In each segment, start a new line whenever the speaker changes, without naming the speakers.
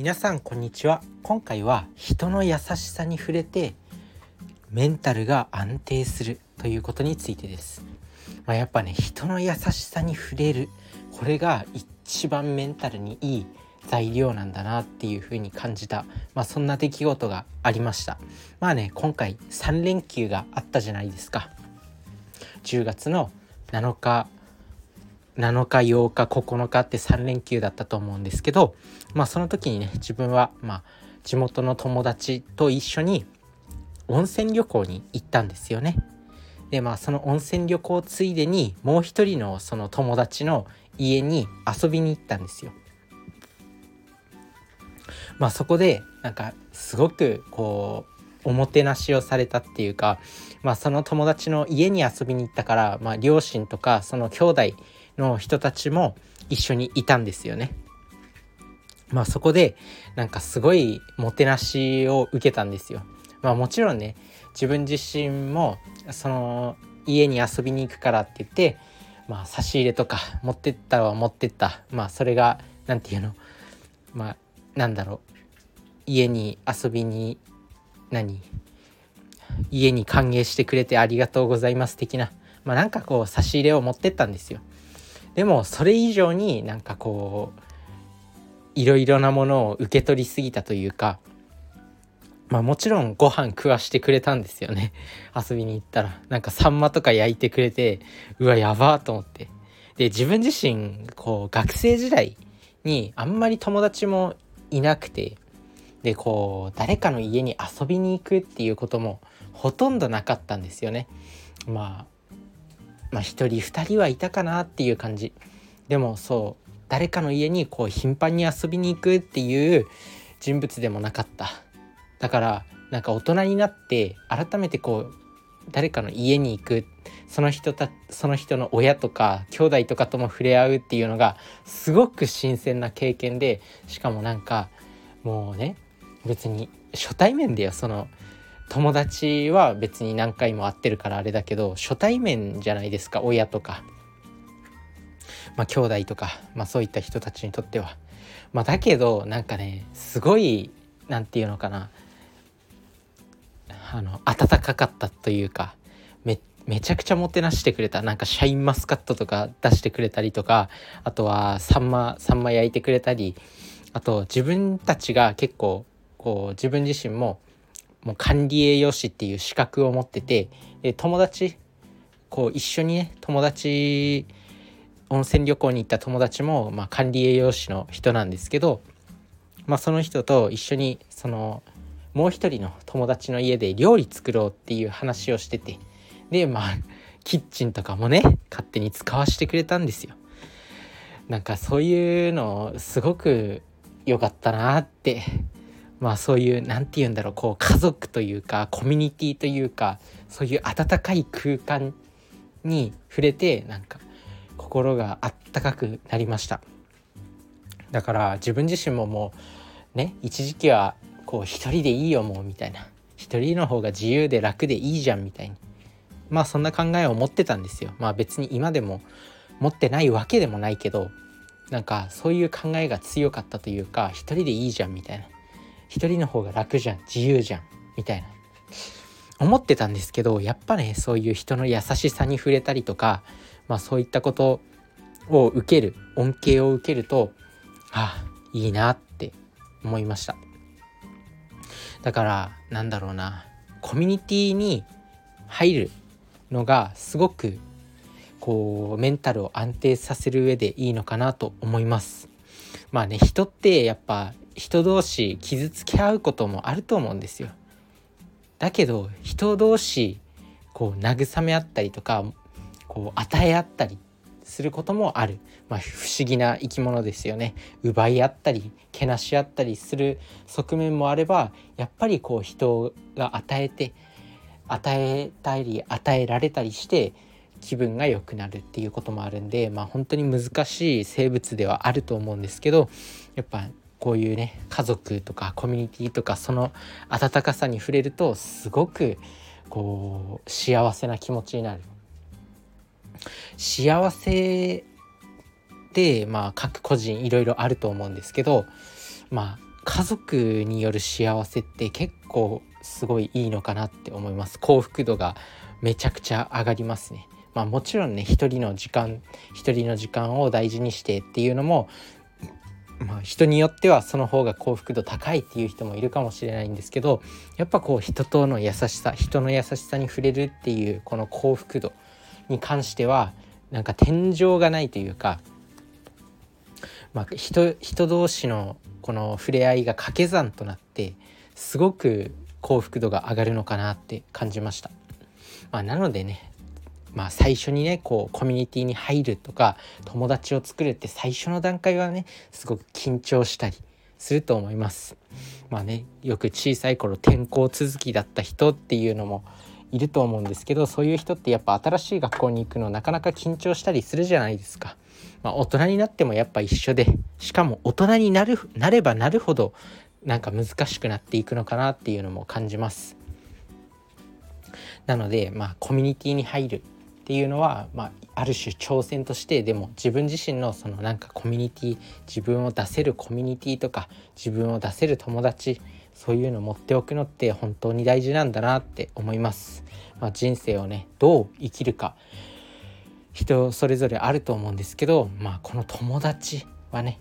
皆さんこんにちは。今回は人の優しさに触れてメンタルが安定するということについてです、まあ、やっぱね人の優しさに触れる。これが一番メンタルにいい材料なんだなっていう風に感じた、まあ、そんな出来事がありました。まあね今回3連休があったじゃないですか。10月の7日7日8日9日って3連休だったと思うんですけどまあその時にね自分はまあ地元の友達と一緒に温泉旅行に行ったんですよね。でまあその温泉旅行ついでにもう一人のその友達の家に遊びに行ったんですよ。まあそこでなんかすごくこうおもてなしをされたっていうか、まあ、その友達の家に遊びに行ったから、まあ、両親とかその兄弟の人たちも一緒にいたんですよね。まあそこでなんかすごいもてなしを受けたんですよ。まあもちろんね自分自身もその家に遊びに行くからって言ってまあ差し入れとか持ってったは持ってったまあそれが何て言うの？まあなんだろう？家に遊びに何？家に歓迎してくれてありがとうございます的なまあなんかこう差し入れを持ってったんですよ。でもそれ以上になんかこういろいろなものを受け取りすぎたというかまあもちろんご飯食わしてくれたんですよね。遊びに行ったら。なんかサンマとか焼いてくれてうわやばーと思って。で自分自身こう学生時代にあんまり友達もいなくてでこう誰かの家に遊びに行くっていうこともほとんどなかったんですよね。まあまあ1人2人はいたかなっていう感じ。でもそう誰かの家にこう頻繁に遊びに行くっていう人物でもなかった。だからなんか大人になって改めてこう誰かの家に行くその人たその人の親とか兄弟とかとも触れ合うっていうのがすごく新鮮な経験でしかもなんかもうね別に初対面だよその友達は別に何回も会ってるからあれだけど初対面じゃないですか親とか。まあ兄弟とか、まあ、そういった人たちにとっては。まあ、だけどなんかねすごい何て言うのかな。あの温かかったというかめめちゃくちゃもてなしてくれた。なんかシャインマスカットとか出してくれたりとかあとはサンマサンマ焼いてくれたりあと自分たちが結構こう自分自身ももう管理栄養士っていう資格を持っててで友達こう一緒にね友達温泉旅行に行った友達も、まあ、管理栄養士の人なんですけど、まあ、その人と一緒にそのもう一人の友達の家で料理作ろうっていう話をしててでまあキッチンとかもね勝手に使わせてくれたんですよ。なんかそういうのすごく良かったなってまあそういう何て言うんだろうこう家族というかコミュニティというかそういう温かい空間に触れてなんか心があったかくなりました。だから自分自身ももうね一時期はこう一人でいいよもうみたいな。一人の方が自由で楽でいいじゃんみたいに。まあそんな考えを持ってたんですよ。まあ別に今でも持ってないわけでもないけどなんかそういう考えが強かったというか一人でいいじゃんみたいな。一人の方が楽じゃん自由じゃんみたいな。思ってたんですけどやっぱねそういう人の優しさに触れたりとか、まあ、そういったことを受ける恩恵を受けるとあいいなって思いました。だからなんだろうなコミュニティに入るのがすごくこうメンタルを安定させる上でいいのかなと思います。まあね人ってやっぱ人同士傷つけ合うこともあると思うんですよ。だけど人同士こう慰め合ったりとかこう与え合ったりすることもある、まあ、不思議な生き物ですよね奪い合ったりけなし合ったりする側面もあればやっぱりこう人が与えて与えたり与えられたりして気分が良くなるっていうこともあるんでまあ本当に難しい生物ではあると思うんですけどやっぱこういうね家族とかコミュニティとかその温かさに触れるとすごくこう幸せな気持ちになる。幸せっまあ各個人いろいろあると思うんですけどまあ家族による幸せって結構すごいいいのかなって思います。幸福度がめちゃくちゃ上がりますね。まあもちろんね一人の時間一人の時間を大事にしてっていうのもまあ、人によってはその方が幸福度高いっていう人もいるかもしれないんですけどやっぱこう人との優しさ人の優しさに触れるっていうこの幸福度に関してはなんか天井がないというか、まあ、人人同士のこの触れ合いが掛け算となってすごく幸福度が上がるのかなって感じました。まあ、なのでねまあ、最初にねこうコミュニティに入るとか友達を作るって最初の段階はねすごく緊張したりすると思います。まあねよく小さい頃転校続きだった人っていうのもいると思うんですけどそういう人ってやっぱ新しい学校に行くのなかなか緊張したりするじゃないですか。まあ、大人になってもやっぱ一緒でしかも大人になるなればなるほどなんか難しくなっていくのかなっていうのも感じます。なのでまあコミュニティに入るっていうのは、まあ、ある種挑戦としてでも自分自身のそのなんかコミュニティ自分を出せるコミュニティとか自分を出せる友達そういうのを持っておくのって本当に大事なんだなって思います。まあ、人生をねどう生きるか人それぞれあると思うんですけど、まあ、この友達はね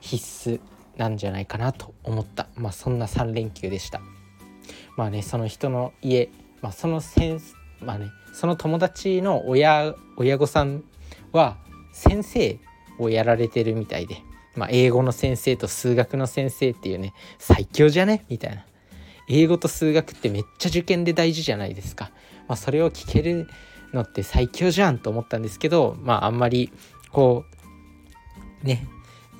必須なんじゃないかなと思った、まあ、そんな3連休でした。まあねその人の家、まあ、そのセンスまあねその友達の親親御さんは先生をやられてるみたいで、まあ、英語の先生と数学の先生っていうね最強じゃね？みたいな。英語と数学ってめっちゃ受験で大事じゃないですか、まあ、それを聞けるのって最強じゃんと思ったんですけどまああんまりこうね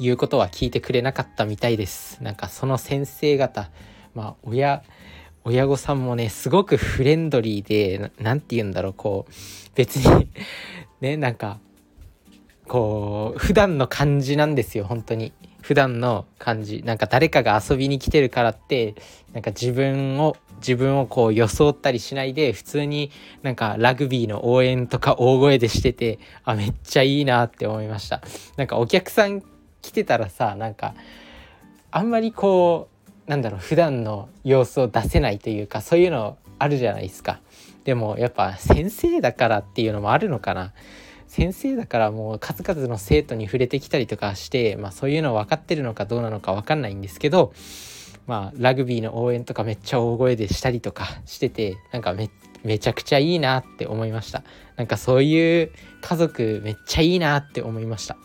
言うことは聞いてくれなかったみたいです。なんかその先生方まあ親親御さんもね、すごくフレンドリーで、何て言うんだろう、こう、別に ね、なんか、こう、普段の感じなんですよ、本当に。普段の感じ。なんか誰かが遊びに来てるからって、なんか自分を、自分をこう装ったりしないで、普通になんかラグビーの応援とか大声でしてて、あ、めっちゃいいなって思いました。なんかお客さん来てたらさ、なんか、あんまりこう、なんだろう普段の様子を出せないというかそういうのあるじゃないですか。でもやっぱ先生だからっていうのもあるのかな。先生だからもう数々の生徒に触れてきたりとかして、まあ、そういうの分かってるのかどうなのか分かんないんですけどまあラグビーの応援とかめっちゃ大声でしたりとかしててなんかめめちゃくちゃいいなって思いました。なんかそういう家族めっちゃいいなって思いました。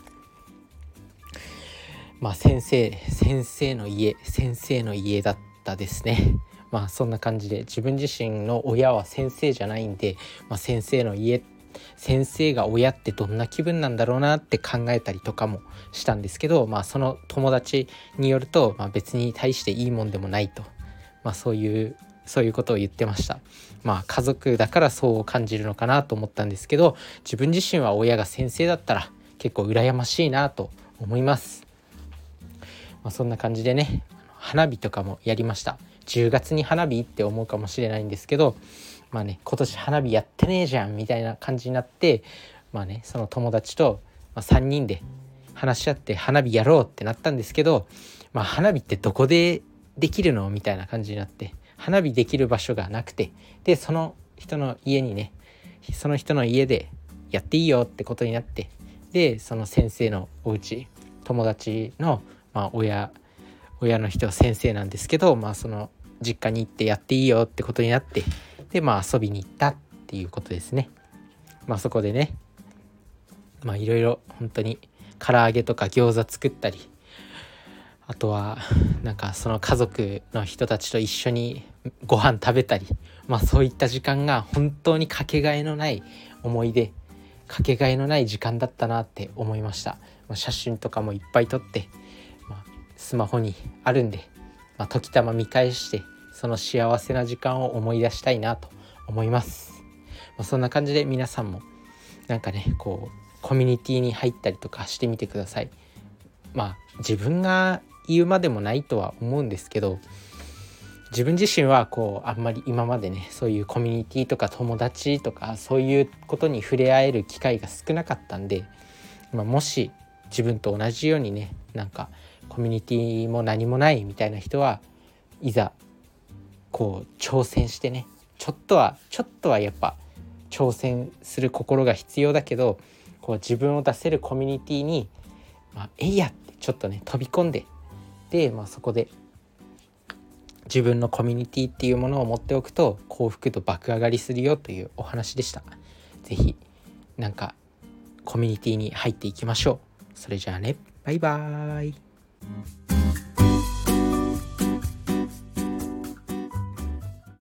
まあ先生先生の家先生の家だったですね。まあそんな感じで自分自身の親は先生じゃないんで、まあ、先生の家先生が親ってどんな気分なんだろうなって考えたりとかもしたんですけど、まあ、その友達によると、まあ、別に対していいもんでもないと、まあ、そういうそういうことを言ってました。まあ家族だからそう感じるのかなと思ったんですけど自分自身は親が先生だったら結構羨ましいなと思います。まあ、そんな感じでね花火とかもやりました。10月に花火って思うかもしれないんですけどまあね今年花火やってねえじゃんみたいな感じになってまあねその友達と、3人で話し合って花火やろうってなったんですけど、まあ、花火ってどこでできるのみたいな感じになって花火できる場所がなくてでその人の家にねその人の家でやっていいよってことになってでその先生のお家友達のまあ、親親の人は先生なんですけど、まあ、その実家に行ってやっていいよってことになってでまあ遊びに行ったっていうことですね。まあそこでねまあいろいろ本当に唐揚げとか餃子作ったりあとはなんかその家族の人たちと一緒にご飯食べたりまあそういった時間が本当にかけがえのない思い出かけがえのない時間だったなって思いましたま写真とかもいっぱい撮ってスマホにあるんで、まあ、時たま見返してその幸せな時間を思い出したいなと思います、まあ、そんな感じで皆さんもなんかねこうコミュニティに入ったりとかしてみてください。まあ自分が言うまでもないとは思うんですけど自分自身はこうあんまり今までねそういうコミュニティとか友達とかそういうことに触れ合える機会が少なかったんで、まあ、もし自分と同じようにねなんかコミュニティも何もないみたいな人はいざこう挑戦してねちょっとはちょっとはやっぱ挑戦する心が必要だけどこう自分を出せるコミュニティにまあ、えいやってちょっとね飛び込んでで、まあ、そこで自分のコミュニティっていうものを持っておくと幸福度爆上がりするよというお話でした。是非なんかコミュニティに入っていきましょう。それじゃあねバイバーイ Mm-hmm.